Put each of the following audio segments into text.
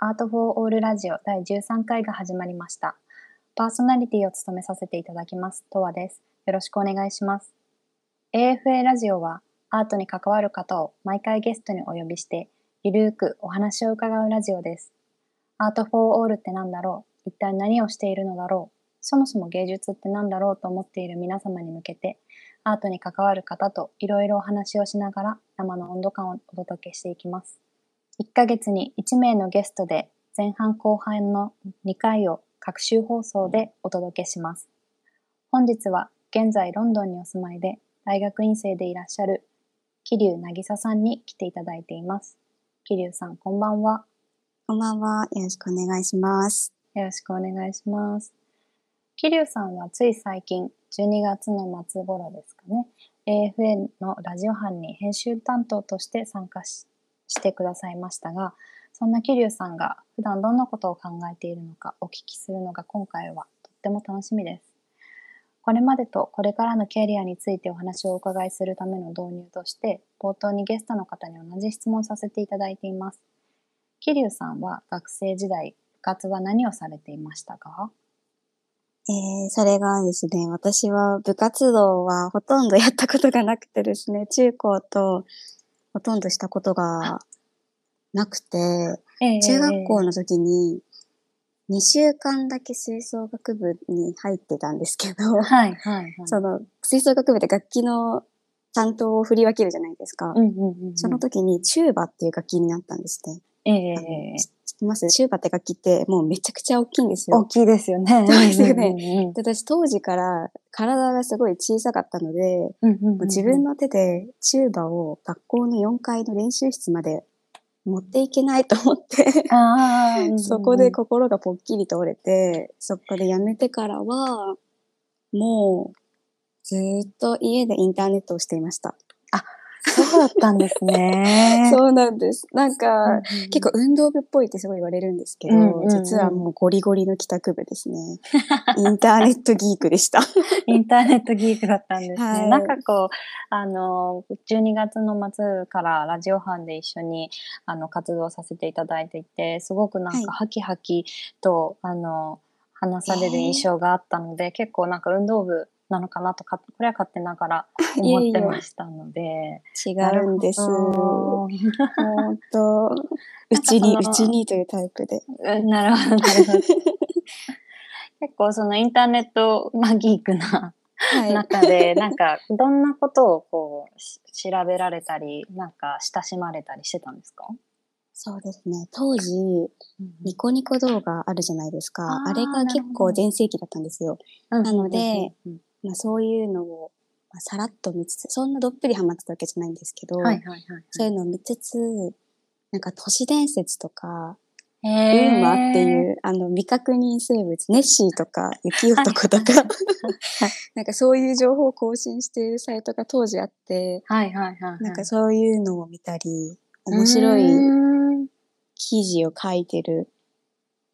アートフォーオールラジオ第13回が始まりました。パーソナリティを務めさせていただきます、とわです。よろしくお願いします。AFA ラジオはアートに関わる方を毎回ゲストにお呼びして、ゆるーくお話を伺うラジオです。アートフォーオールって何だろう？一体何をしているのだろう？そもそも芸術って何だろうと思っている皆様に向けて、アートに関わる方といろいろお話をしながら生の温度感をお届けしていきます。1ヶ月に1名のゲストで前半後半の2回を各週放送でお届けします。本日は現在ロンドンにお住まいで大学院生でいらっしゃる桐生渚さんに来ていただいています。桐生さん、こんばんは。こんばんは。よろしくお願いします。よろしくお願いします。桐生さんはつい最近、12月の末頃ですかね、AFN のラジオ班に編集担当として参加ししてくださいましたが、そんな桐生さんが普段どんなことを考えているのかお聞きするのが今回はとっても楽しみです。これまでとこれからのキャリアについてお話をお伺いするための導入として、冒頭にゲストの方に同じ質問させていただいています。桐生さんは学生時代、部活は何をされていましたか？えー、それがですね、私は部活動はほとんどやったことがなくてですね、中高とほとんどしたことがなくて、中学校の時に2週間だけ吹奏楽部に入ってたんですけど、はいはいはい。その吹奏楽部で楽器の担当を振り分けるじゃないですか。うんうんうんうん、その時にチューバっていう楽器になったんですね。ええ知ってます？チューバって楽器ってもうめちゃくちゃ大きいんですよ。大きいですよね。そうですよねうんうんで私当時から体がすごい小さかったので、うんうんうんう自分の手でチューバを学校の4階の練習室まで持っていけないと思って、そこで心がぽっきりと折れて、そこで辞めてからは、もうずーっと家でインターネットをしていました。そうだったんですね。そうなんです。なんか、うんうん結構運動部っぽいってすごい言われるんですけど、うんうんうん実はもうゴリゴリの帰宅部ですね。インターネットギークでした。インターネットギークだったんですね。はいなんかこう、あの、12月の末からラジオ班で一緒にあの活動させていただいていて、すごくなんはいかハキハキと、あの、話される印象があったので、結構なんか運動部なのかなとか、これは勝手ながら 思ってましたので。違うんです。本当 うちに、うちにというタイプで。うんなるほど、なるほど。結構そのインターネット、まあ、ギークなはい。中で、なんか、どんなことをこう、し調べられたり、なんか、親しまれたりしてたんですか？そうですね。当時、ニコニコ動画あるじゃないですか。あれが結構全盛期だったんですよ。ななので、うんまあそういうのを、まあ、さらっと見つつ、そんなどっぷりハマってたわけじゃないんですけど、はいはいはいそういうのを見つつ、なんか都市伝説とか、い。ウへーマっていう、あの、未確認生物、ネッシーとか、雪男とか、なんかそういう情報を更新しているサイトが当時あって、はいはいはいはい。なんかそういうのを見たり、面白いうん記事を書いてる、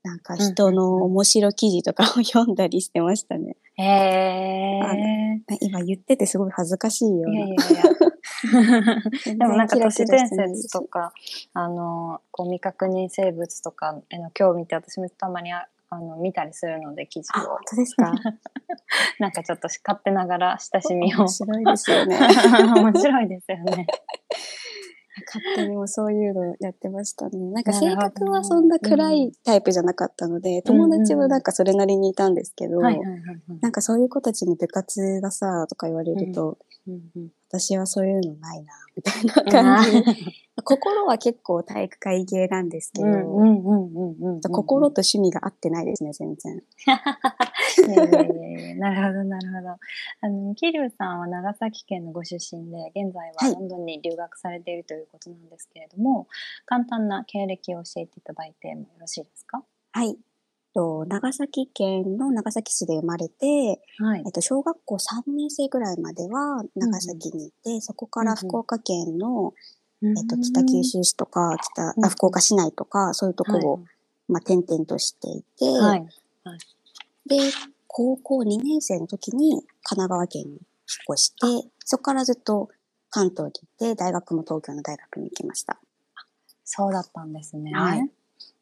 なんか人の面白記事とかを読んだりしてましたね。へえ。今言っててすごい恥ずかしいような。いやいやいや。で でもなんか都市伝説とか、あの、こう未確認生物とかへの興味って私もたまにああの見たりするので記事あ、を本。当ですか？なんかちょっと勝手ながら親しみを。面白いですよね。面白いですよね。勝手にもそういうのやってましたね。なんか性格はそんな暗いタイプじゃなかったので、友達はなんかそれなりにいたんですけど。なんかそういう子たちに部活がさ、とか言われると、私はそういうのないな、みたいな感じ。心は結構体育会系なんですけど。心と趣味が合ってないですね、全然。なるほど、なるほど。あの、桐生さんは長崎県のご出身で、現在ははいロンドンに留学されているということなんですけれども、簡単な経歴を教えていただいてもよろしいですか？はい。と長崎県の長崎市で生まれて、はいえっ。と、小学校3年生ぐらいまでは長崎にいて、そこから福岡県の、えっと、北九州市とか、北、うんあ福岡市内とか、そういうところを、まあ、転々としていて、はい。はい。で、高校2年生の時に神奈川県に引っ越して、そこからずっと関東にいて、大学も東京の大学に行きました。そうだったんですね。はい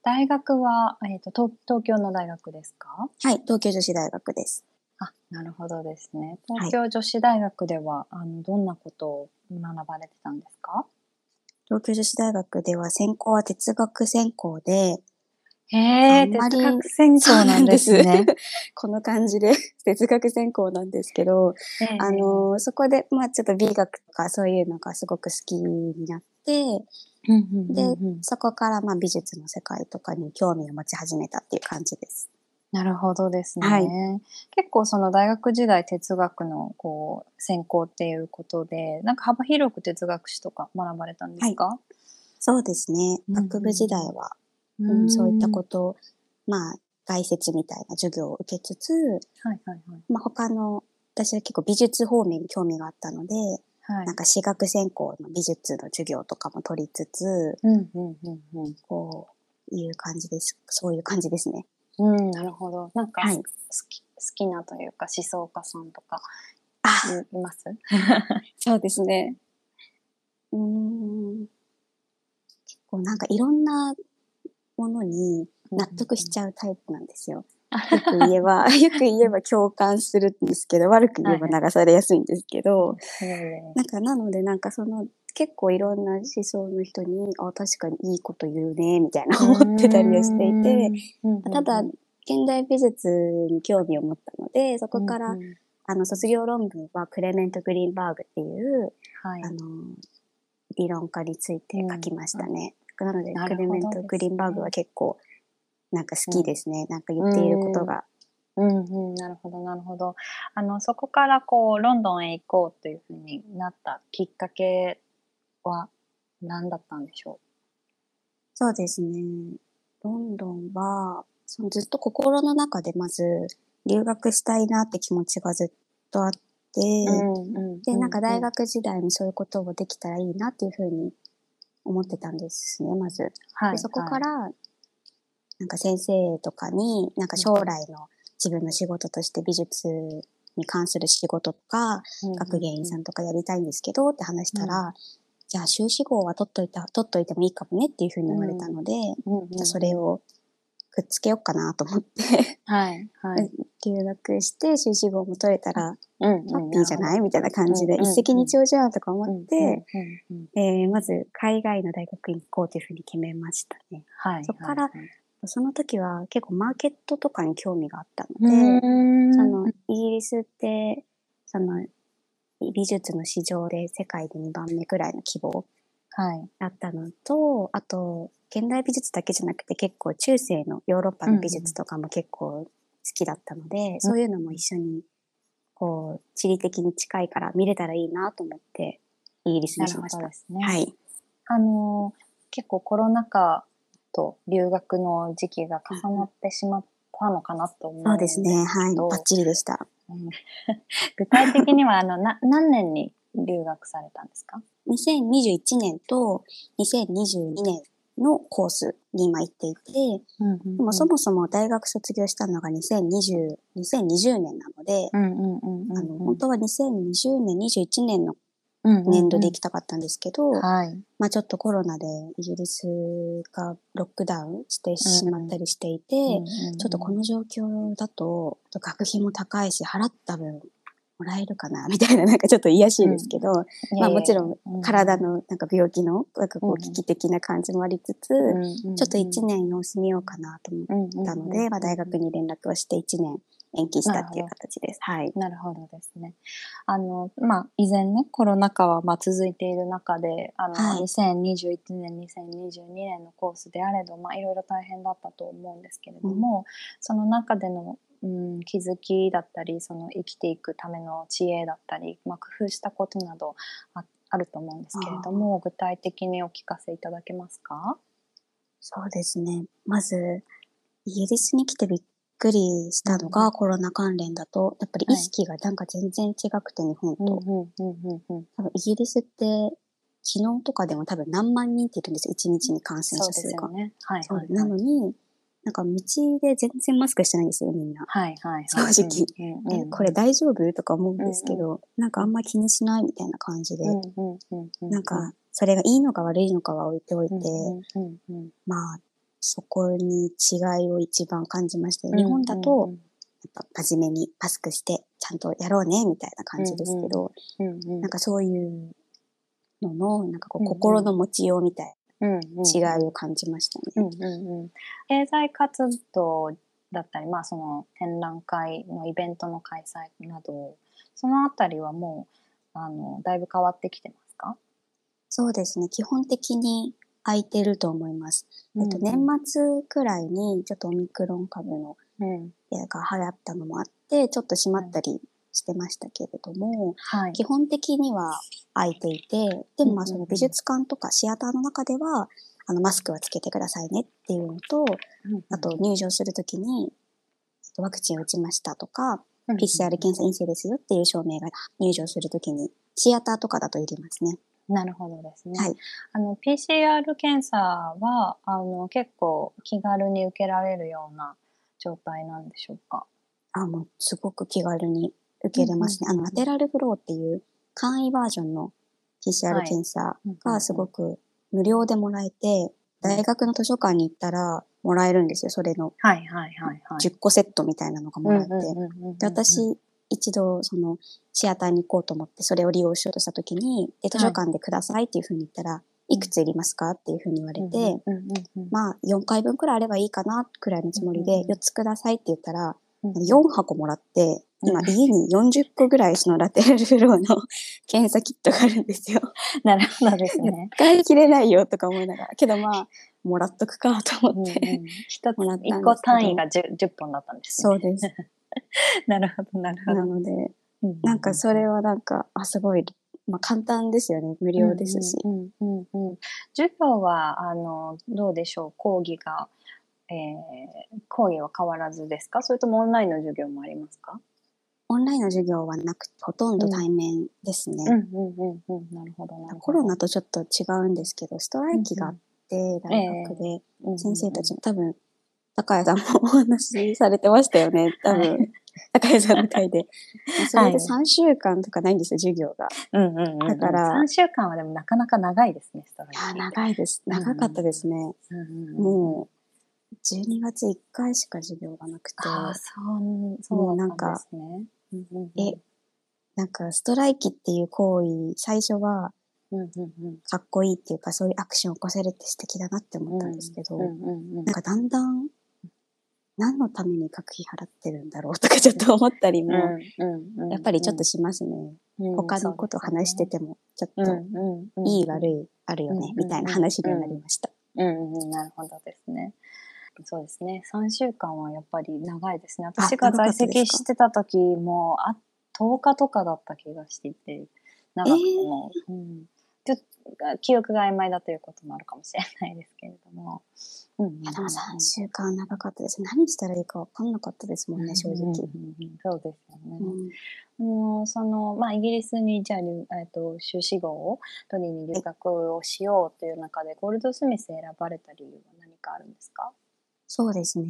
大学は、えっ、と東、東京の大学ですか？はい、東京女子大学です。あ、なるほどですね。はい東京女子大学では、あの、どんなことを学ばれてたんですか？東京女子大学では専攻は哲学専攻で、へえ、哲学専攻なんですね。この感じで 哲学専攻なんですけど、ええあ、の、そこで、まあちょっと美学とかそういうのがすごく好きになって、でそこからまあ美術の世界とかに興味を持ち始めたっていう感じです。なるほどですね。はい結構その大学時代哲学のこう専攻っていうことで、なんか幅広く哲学史とか学ばれたんですか、そうですね。学部時代は、ううんそういったことを、まあ概説みたいな授業を受けつつ、はいはいはい。まあ他の、私は結構美術方面に興味があったので、はいなんか私学専攻の美術の授業とかも取りつつ、うんうんうんうん。こういう感じです。そういう感じですね。うん、なるほど。なんか、はい好き好きなというか思想家さんとかあ、いいます？そうですね。うーん。結構なんかいろんなものに納得しちゃうタイプなんですよ。よく言えば、よく言えば共感するんですけど、悪く言えば流されやすいんですけど、なんかなのでなんかその結構いろんな思想の人に、あ、確かにいいこと言うね、みたいな思ってたりはしていて、ただ、現代美術に興味を持ったので、そこから、うんうん。あの、卒業論文はクレメント・グリーンバーグっていう、はい。あの、理論家について書きましたね。なので、クレメント・グリーンバーグは結構、なんか好きですね。なんか言っていることが。うんうん、なるほど、なるほど。あの、そこからこう、ロンドンへ行こうというふうになったきっかけは何だったんでしょそうですね。ロンドンは、そのずっと心の中でまず、留学したいなって気持ちがずっとあって、うで、なんか大学時代にそういうことをできたらいいなっていうふうに思ってたんですね、まず。はいでそこから、なんか先生とかに、なんか将来の自分の仕事として美術に関する仕事とか、学芸員さん。んとかやりたいんですけどって話したら、じゃあ修士号は取っといた、取っといてもいいかもねっていうふうに言われたので、うんうんじゃあそれをくっつけようかなと思って、はい、はい。留学して修士号も取れたらうんハッピーじゃない？みたいな感じで、一石二鳥じゃんとか思って、えーまず海外の大学に行こうというふうに決めましたね。はい。そこからはいはいその時は結構マーケットとかに興味があったのうで、そのイギリスって、その美術の市場で世界で2番目くらいの規模はい。だったのと、あと、現代美術だけじゃなくて結構中世のヨーロッパの美術とかも結構好きだったので、そういうのも一緒に、こう、地理的に近いから見れたらいいなと思って、イギリスにしました。どですね。はい。あのー結構コロナ禍と留学の時期が重なってしまったのかなと思うんそうですね。はい。けどバッチリでした。うん 具体的にはあのな何年に留学されたんですか？2021年と2022年のコースに今行っていて、でもそもそも大学卒業したのが2020 2020年なので、本当は2020年、21年のうん年度で行きたかったんですけど、はい。まあちょっとコロナでイギリスがロックダウンしてしまったりしていて、ちょっとこの状況だと、学費も高いし、払った分もらえるかな、みたいな、なんかちょっと癒やしいですけど、まあもちろん体のなんか病気の、なんかこうん。う危機的な感じもありつつ、ちょっと1年様子見ようかなと思ったので、まあ大学に連絡をして1年延期したっていう形です。はい。なるほどですね。あの、まあ、以前ね、コロナ禍はまあ続いている中で、あの、はい。2021年、2022年のコースであれど、まあ、いろいろ大変だったと思うんですけれども、その中での、うん、気づきだったり、その生きていくための知恵だったり、まあ、工夫したことなどああると思うんですけれども、具体的にお聞かせいただけますか？そうですね。まず、イギリスに来てびっくりしたのが、コロナ関連だと、やっぱり意識がなんか全然違くて、日本と。イギリスって、昨日とかでも多分何万人っているんですよ、1日に感染者数が。ね。はい。なのに、なんか道で全然マスクしてないんですよ、みんな。はいはいはい。正直。うんうん。これ大丈夫？とか思うんですけど、なんかあんま気にしないみたいな感じで、うんうんうんうん。なんか、それがいいのか悪いのかは置いておいて、うんうんうんうん。まあ、そこに違いを一番感じましたね。日本だと、やっぱ真面目にマスクしてちゃんとやろうねみたいな感じですけど、うんうんうん。なんかそういうのの、なんかこう心の持ちようみたい違いを感じましたね。うんうんうん経済活動だったり、まあ、その展覧会のイベントの開催などそのあたりはもうあのだいぶ変わってきてますか、そうですね。基本的に空いてると思います。えっと、うん年末くらいにちょっとオミクロン株のうんやが流行ったのもあって、ちょっと閉まったりしてましたけれども、はい基本的には空いていて、でもまあその美術館とかシアターの中では、あのマスクはつけてくださいねっていうのと、あと入場するときに、えっとワクチンを打ちましたとか、うん PCR 検査陰性ですよっていう証明が入場するときに、シアターとかだといりますね。なるほどですね。はい。あの PCR 検査はあの結構気軽に受けられるような状態なんでしょうか？あ、もうすごく気軽に受けれますね。あの、ラテラルフローっていう簡易バージョンの PCR はい検査がすごく無料でもらえて、大学の図書館に行ったらもらえるんですよ。それのはいはいはいはい。10個セットみたいなのがもらえて。で、私、一度、その、シアターに行こうと思って、それを利用しようとしたときに、で、図書館でくださいっていうふうに言ったら、いくついりますか？っていうふうに言われて、まあ、4回分くらいあればいいかな、くらいのつもりでうんうん、うん4つくださいって言ったら、うん4箱もらって、今うん家に40個ぐらいそのラテラルフローの検査キットがあるんですよ。なるほどですね。使い切れないよとか思いながら。けどまあ、もらっとくかと思って。うんうん一つ個単位が 10, 10本だったんですね。そうです。なるほどなるほど。なので、うんなんかそれはなんか、あ、すごい、まあ簡単ですよね。無料ですし。うんうんうんうん授業はあのどうでしょう？講義が、えー、講義は変わらずですか？それともオンラインの授業もありますか？オンラインの授業はなくて、ほとんど対面ですね。コロナとちょっと違うんですけど、ストライキがあって、大学で、先生たちも多分、高谷さんもお話しされてましたよね。多分、はい高谷さんの回で。それではい3週間とかないんですよ、授業が。うんうんうんうんだから3週間はでもなかなか長いですねストライいや、キ。長いです。長かったですね。もう、12月1回しか授業がなくて、ああそうそうだったんですね。うんうんうん。えなんかストライキっていう行為、最初はかっこいいっていうか、そういうアクションを起こせるって素敵だなって思ったんですけど、なんかだんだん、何のために学費払ってるんだろうとかちょっと思ったりも、やっぱりちょっとしますね。うん他のこと話してても、ちょっうんと、いい悪いあるよね、うんみたいな話にはなりました。うんうん、なるほどですね。そうですね。3週間はやっぱり長いですね。私が在籍してた時も、あ、10日とかだった気がしていて、長くても、うん、ちょっと記憶が曖昧だということもあるかもしれないですけれども。うんうんうんいやでも3週間長かったです。何したらいいか分かんなかったですもんね、正直。うんうんうんうんそうですよね。うんあのそのまあ、イギリスにじゃあ、留えっと修士号を取りに留学をしようという中で、ゴールドスミス選ばれた理由は何かあるんですか、そうですね。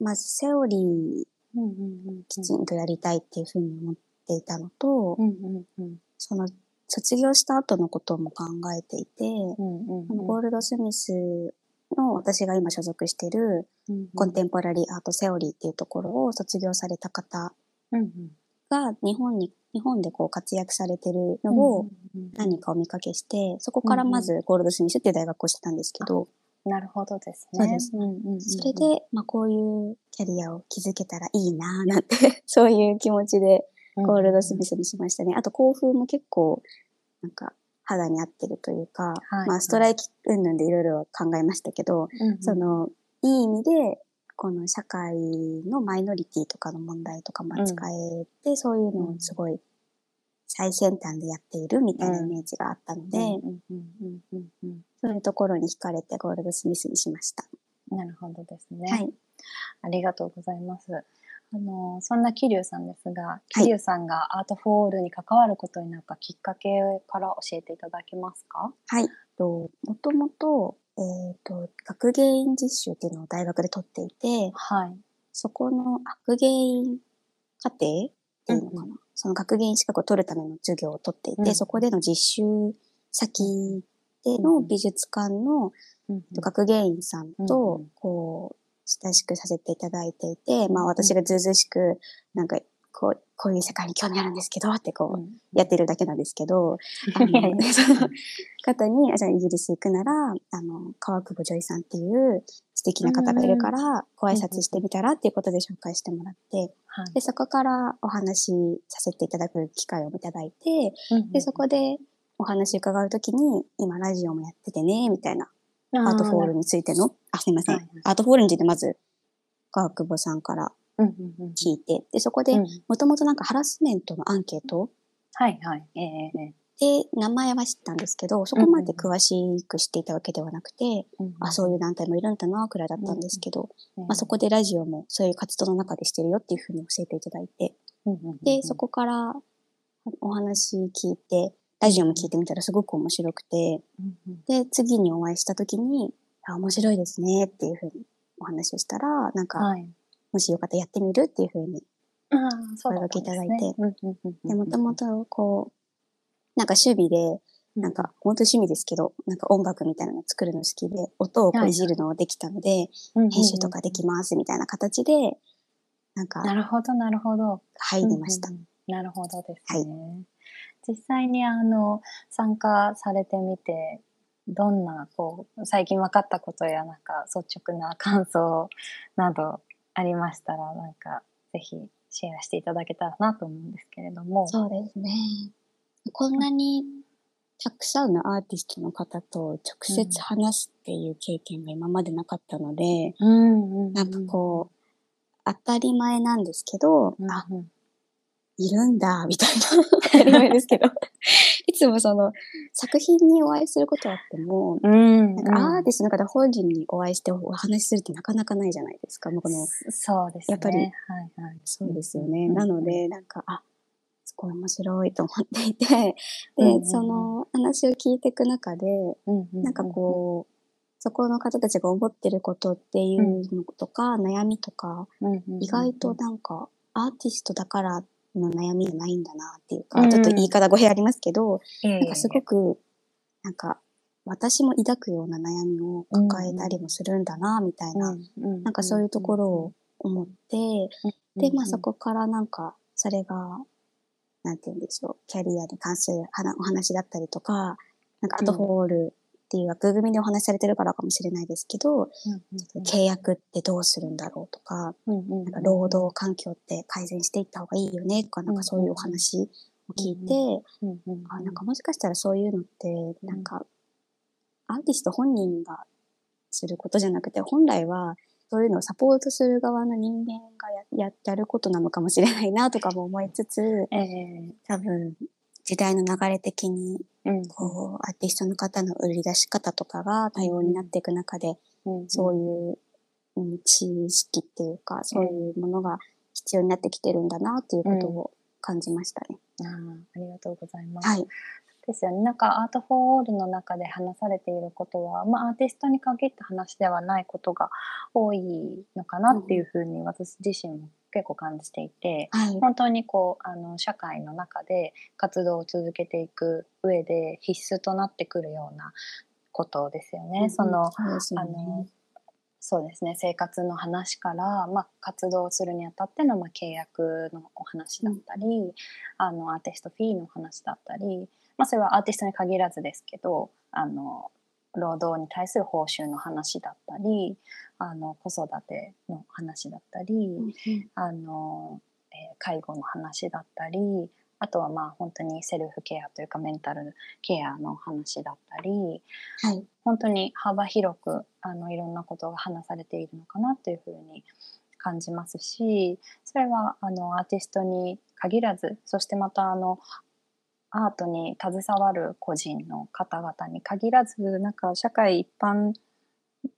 まず、セオリーうんうんうん、きちんとやりたいっていうふうに思っていたのと、うんうんうん。その、卒業した後のことも考えていて、うんうんこのゴールドスミスの私が今所属しているうんコンテンポラリーアートセオリーっていうところを卒業された方が日本に、日本でこう活躍されてるのうんをうん何かお見かけして、そこからまずゴールドスミスっていう大学をしてたんですけど、なるほどですね。そうですうんうんうんそれで、まあこういうキャリアを築けたらいいなぁなんて、そういう気持ちでゴールドスミスにしましたね。あと校風も結構、なんか肌に合ってるというか、はい。まあストライキ云々でいろいろ考えましたけど、うんうん。その、いい意味で、この社会のマイノリティとかの問題とかも扱えて、そういうのをすごい最先端でやっているみたいなイメージがあったので、そういうところに惹かれてゴールドスミスにしました。なるほどですね。はい。ありがとうございます。あのそんな桐生さんですが、はい桐生さんがアートフォールに関わることになったきっかけから教えていただけますか？はい。ともともと、えっ、と、学芸員実習っていうのを大学で取っていて、はい。そこの学芸員課程っていうのかな、その学芸員資格を取るための授業を取っていて、うん。そこでの実習先ての美術館のうん学芸員さんうんとうん、こう、親しくさせていただいていて、まあ私がずうずうしく、なんか、こう、こういう世界に興味あるんですけど、ってこう、やってるだけなんですけど、あの、その方に、あじゃあイギリス行くなら、あの、川久保ジョイさんっていう素敵な方がいるから、ご挨拶してみたらっていうことで紹介してもらって、はい。で、そこからお話しさせていただく機会をいただいて、うんで、そこでお話伺うときに、今ラジオもやっててね、みたいな、 art for all についての、あ、すいません。 art for all についてまず、川久保さんから聞いて、で、そこでうん、もともとなんかハラスメントのアンケート。はいはい。ええええ。で、名前は知ったんですけど、そこまで詳しく知っていたわけではなくて、あ、そういう団体もいるんだな、くらいだったんですけど、まあ、そこでラジオもそういう活動の中でしてるよっていうふうに教えていただいて、で、そこからお話聞いて、ラジオも聞いてみたらすごく面白くて、で、次にお会いした時に、あ、面白いですねっていうふうにお話をしたら、なんか、はい。もしよかったらやってみるっていうふうに。ああ、そうだったんですね声掛けいただいてで、もともとこう、なんか趣味で、なんか、本当趣味ですけど、なんか音楽みたいなの作るの好きで、音をこういじるのができたので、編集とかできますみたいな形で、なんか、なるほど、なるほど。入りました。うんうんうんなるほどですね。実際にあの、参加されてみて、どんな、こう、最近分かったことや、なんか、率直な感想などありましたら、なんか、ぜひシェアしていただけたらなと思うんですけれども。そうですね。こんなにたくさんのアーティストの方と直接話すっていう経験が今までなかったので、うんなんかこう、当たり前なんですけど、うんうん、あ、いるんだ、みたいな。当たり前ですけど。いつもその、作品にお会いすることはあっても、うん、なんかアーティストの中で本人にお会いしてお話しするってなかなかないじゃないですか。もうこのそうですね。やっぱりはいはい、そうですよね。うんなので、なんか、あ、すごい面白いと思っていて、で、うんその話を聞いていく中で、なんかこう、そこの方たちが思ってることっていうのとか、悩みとか、意外となんか、アーティストだからの悩みじゃないんだなっていうか、うんちょっと言い方語弊ありますけど、いえいえ。いえ、なんかすごく、なんか、私も抱くような悩みを抱えたりもするんだな、みたいな、なんかそういうところを思って、で、まあそこからなんか、それが、なんて言うんでしょう、キャリアに関する話お話だったりとか、なんかアートホールっていう枠組みでお話しされてるからかもしれないですけど、契約ってどうするんだろうとか、なんか労働環境って改善していった方がいいよねとか、なんかそういうお話を聞いて、あなんかもしかしたらそういうのって、なんか、アーティスト本人がすることじゃなくて、本来はそういうのをサポートする側の人間がや ややることなのかもしれないなとかも思いつつ、えー、多分時代の流れ的に、うん、こう、アーティストの方の売り出し方とかが多様になっていく中で、うん、そういう、うん、知識っていうか、そういうものが必要になってきてるんだなっていうことを感じましたね。うん、あありがとうございます。はい。ですよね。なんかアートフォーオールの中で話されていることは、まあアーティストに限った話ではないことが多いのかなっていうふうに私自身も結構感じていて、はい、本当にこうあの社会の中で活動を続けていく上で必須となってくるようなことですよね。うん、その、そうですね、あのそうですね。生活の話から、まあ、活動するにあたっての、まあ、契約のお話だったり、うん、あのアーティストフィーの話だったり、まあ、それはアーティストに限らずですけどあの労働に対する報酬の話だったりあの子育ての話だったり、うん、あのえー、介護の話だったりあとはまあ本当にセルフケアというかメンタルケアの話だったり、はい、本当に幅広くあのいろんなことが話されているのかなというふうに感じますしそれはあのアーティストに限らずそしてまたあのアートに携わる個人の方々に限らずなんか社会一般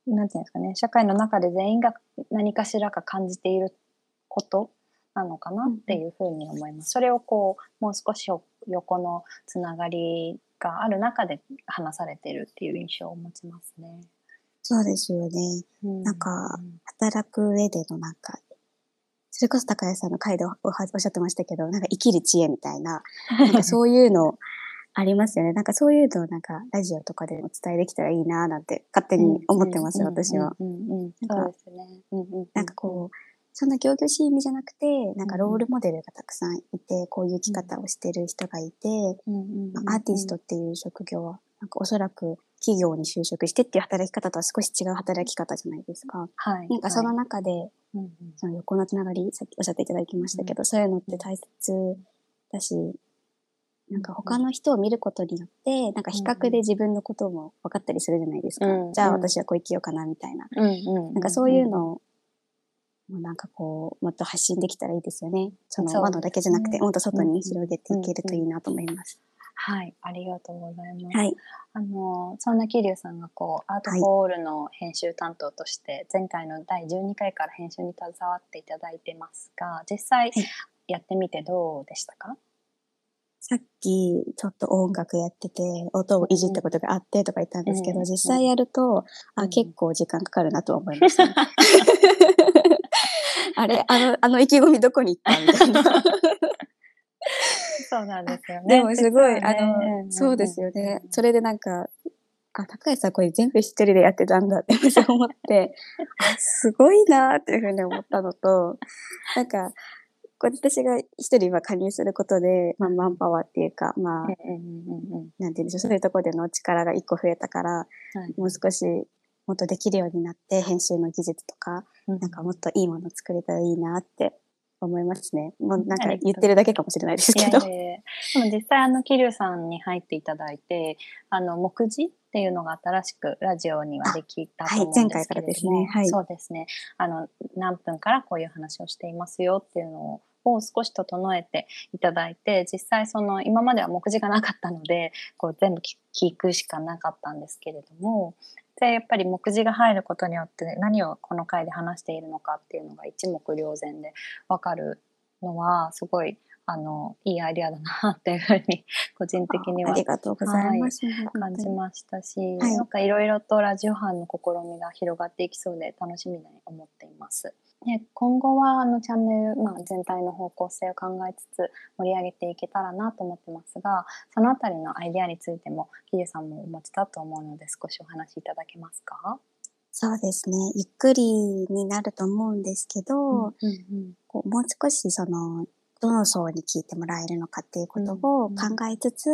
なんていうんですかね社会の中で全員が何かしらか感じていることなのかなっていうふうに思います。それをこうもう少し横のつながりがある中で話されてるっていう印象を持ちますね。そうですよね。うん、なんか働く上でのなんかそれこそ高谷さんの回でおっしゃってましたけど、なんか生きる知恵みたいな、なんかそういうのありますよね。なんかそういうのをなんかラジオとかでお伝えできたらいいななんて勝手に思ってます、私は。そうですね。なんかこう、そんな行々しい意味じゃなくて、なんかロールモデルがたくさんいて、こういう生き方をしてる人がいて、まあアーティストっていう職業は、なんかおそらく企業に就職してっていう働き方とは少し違う働き方じゃないですか。はい。なんかその中で、その横のつながり、さっきおっしゃっていただきましたけど、そういうのって大切だし、なんか他の人を見ることによって、なんか比較で自分のことも分かったりするじゃないですか。うん、じゃあ私はこう生きようかなみたいな。なんかそういうのを、もうなんかこう、もっと発信できたらいいですよね。その窓だけじゃなくて、もっと外に広げていけるといいなと思います。はい、ありがとうございます。はい、あのそんな桐生さんがこうアートフォールの編集担当として前回の第12回から編集に携わっていただいてますが、実際やってみてどうでしたか？さっきちょっと音楽やってて、音をいじったことがあってとか言ったんですけど、うん、実際やると、あ、うん、結構時間かかるなと思いました、ね。あれあの、あの意気込みどこに行ったみたいな。そうなんですよね。でもすごい、ね、あの、そうですよね。それでなんか、あ、高橋さんこれ全部一人でやってたんだって思って、あ、すごいなっていうふうに思ったのと、なんか、こ私が一人は加入することで、まあ、マンパワーっていうか、まあ、なんて言うんでしょう、そういうところでの力が一個増えたから、はい、もう少しもっとできるようになって、編集の技術とか、うん、なんかもっといいもの作れたらいいなって思いますね。もうなんか言ってるだけかもしれないですけど。いやいやいやでも実際あの、桐生さんに入っていただいて、あの、目次っていうのが新しくラジオにはできたと思うんですけれども、はい、前回からですね。はい。そうですね。あの、何分からこういう話をしていますよっていうのをを少し整えていただいて実際その今までは目次がなかったのでこう全部聞くしかなかったんですけれどもでやっぱり目次が入ることによって何をこの回で話しているのかっていうのが一目瞭然で分かるのはすごいあのいいアイディアだなっていうふうに 個人的にはありがとうございます、はい、感じましたし、はい、なんかいろいろとラジオ班の試みが広がっていきそうで楽しみに思っています。で今後はあのチャンネル、まあ、全体の方向性を考えつつ盛り上げていけたらなと思ってますがそのあたりのアイデアについてもキリさんもお持ちだと思うので少しお話しいただけますか？そうですね。ゆっくりになると思うんですけど、うんうんうん、こうもう少しそのどの層に聞いてもらえるのかっていうことを考えつつ、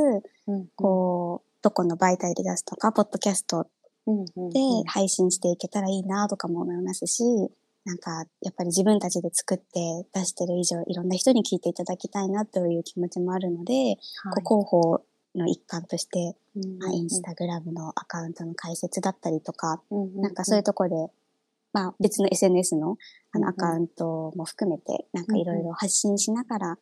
うんうん、こうどこの媒体で出すとかポッドキャストで配信していけたらいいなとかも思いますし、なんか、やっぱり自分たちで作って出してる以上、いろんな人に聞いていただきたいなという気持ちもあるので、はい、広報の一環として、まあ、インスタグラムのアカウントの開設だったりとか、なんかそういうところで、まあ別の SNS のあのアカウントも含めて、なんかいろいろ発信しながら、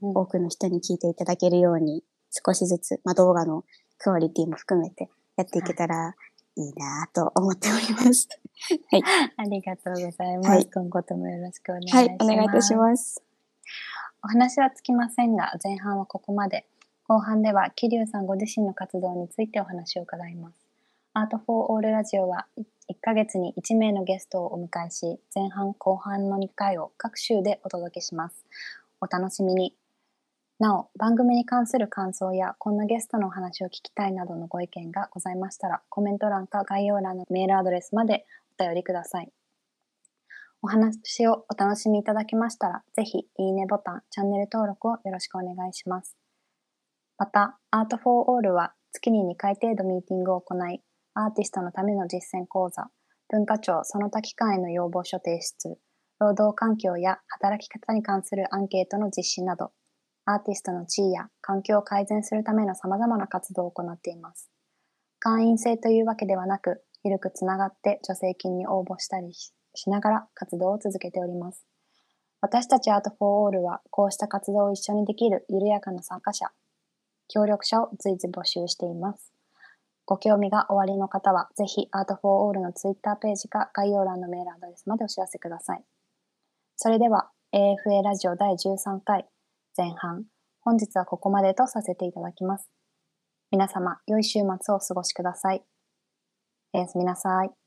多くの人に聞いていただけるように、少しずつ、まあ動画のクオリティも含めてやっていけたらいいなと思っております。はい。ありがとうございます。はい、今後ともよろしくお願いします。はい、お願いいたします。お話はつきませんが、前半はここまで。後半では、桐生さんご自身の活動についてお話を伺います。アートフォーオールラジオは1ヶ月に1名のゲストをお迎えし、前半後半の2回を各週でお届けします。お楽しみに。なお、番組に関する感想や、こんなゲストのお話を聞きたいなどのご意見がございましたら、コメント欄か概要欄のメールアドレスまでお便りください。お話をお楽しみいただけましたら、ぜひ、いいねボタン、チャンネル登録をよろしくお願いします。また、アートフォーオールは月に2回程度ミーティングを行い、アーティストのための実践講座、文化庁その他機関への要望書提出、労働環境や働き方に関するアンケートの実施など、アーティストの地位や環境を改善するための様々な活動を行っています。会員制というわけではなく、緩くつながって助成金に応募したりしながら活動を続けております。私たちアートフォーオールはこうした活動を一緒にできる緩やかな参加者、協力者を随時募集しています。ご興味がおありの方は、ぜひアートフォーオールのツイッターページか概要欄のメールアドレスまでお知らせください。それでは AFA ラジオ第13回前半、本日はここまでとさせていただきます。皆様、良い週末をお過ごしください。おやすみなさい。